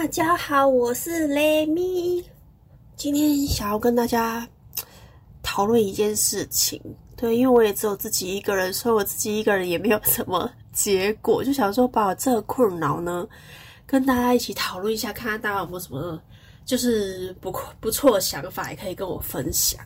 大家好，我是雷米。今天想要跟大家讨论一件事情，对，因为我也只有自己一个人，所以我自己一个人也没有什么结果，就想说把我这个困扰呢，跟大家一起讨论一下，看看大家有没有什么就是不不错的想法，也可以跟我分享。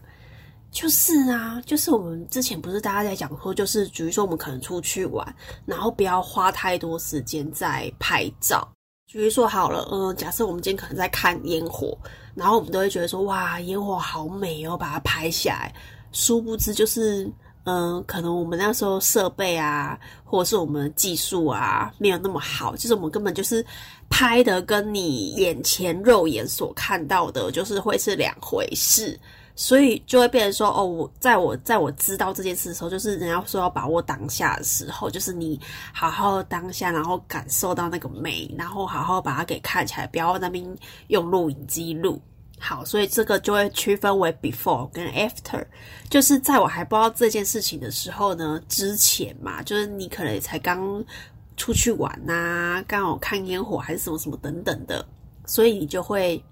就是啊，就是我们之前不是大家在讲说，就是比如说我们可能出去玩，然后不要花太多时间在拍照。比如说好了，嗯，假设我们今天可能在看烟火，然后我们都会觉得说，哇，烟火好美哦，把它拍下来。殊不知就是，嗯，可能我们那时候设备啊，或者是我们技术啊，没有那么好，就是我们根本就是拍的跟你眼前肉眼所看到的，就是会是两回事。所以就会变成说，哦，我在我在我知道这件事的时候，就是人家说要把握当下的时候，就是你好好当下，然后感受到那个美，然后好好把它给看起来，不要那边用录影机录。好，所以这个就会区分为 before 跟 after，就是在我还不知道这件事情的时候呢，之前嘛，就是你可能才刚出去玩呐，刚好看烟火还是什么什么等等的，所以你就会。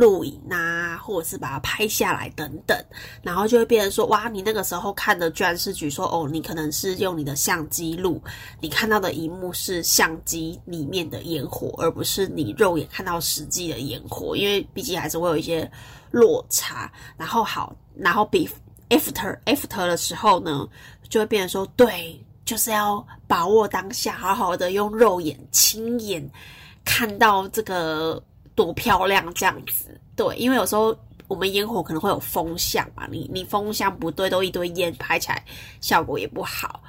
录影啊，或者是把它拍下来等等，然后就会变成说，哇，你那个时候看的居然是，举说，哦，你可能是用你的相机录，你看到的荧幕是相机里面的烟火，而不是你肉眼看到实际的烟火，因为毕竟还是会有一些落差。然后好，然后比 after after 的时候呢，就会变成说，对，就是要把握当下，好好的用肉眼亲眼看到这个。多漂亮这样子，对，因为有时候我们烟火可能会有风向嘛，你你风向不对，都一堆烟，拍起来效果也不好。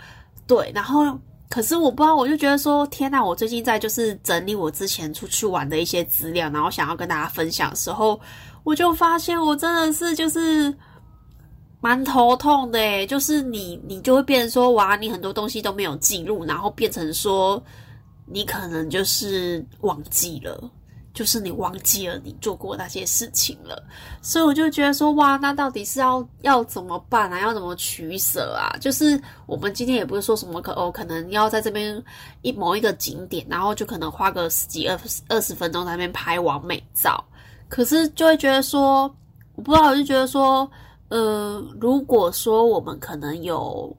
对，然后可是我不知道，我就觉得说，天呐，我最近在就是整理我之前出去玩的一些资料，然后想要跟大家分享的时候，我就发现我真的是就是蛮头痛的，就是你你就会变成说，哇，你很多东西都没有记录，然后变成说你可能就是忘记了。就是你忘记了你做过那些事情了，所以我就觉得说，哇，那到底是要要怎么办啊？要怎么取舍啊？就是我们今天也不是说什么可哦，可能要在这边一某一个景点，然后就可能花个十几二二十分钟在那边拍完美照，可是就会觉得说，我不知道，我就觉得说，呃，如果说我们可能有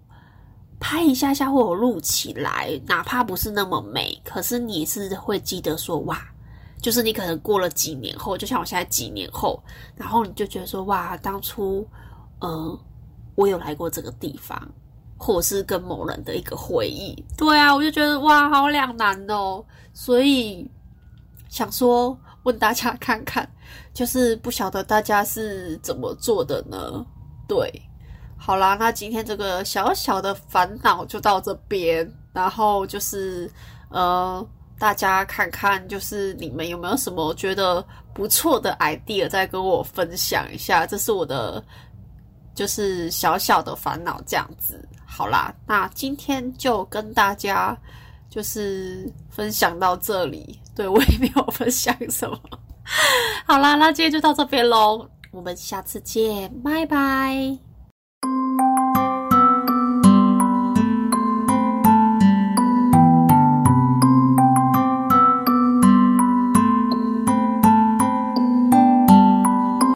拍一下下或者录起来，哪怕不是那么美，可是你是会记得说，哇。就是你可能过了几年后，就像我现在几年后，然后你就觉得说哇，当初，嗯，我有来过这个地方，或者是跟某人的一个回忆。对啊，我就觉得哇，好两难哦。所以想说问大家看看，就是不晓得大家是怎么做的呢？对，好啦，那今天这个小小的烦恼就到这边，然后就是呃。大家看看，就是你们有没有什么觉得不错的 idea，再跟我分享一下。这是我的，就是小小的烦恼这样子。好啦，那今天就跟大家就是分享到这里。对我也没有分享什么。好啦，那今天就到这边喽，我们下次见，拜拜。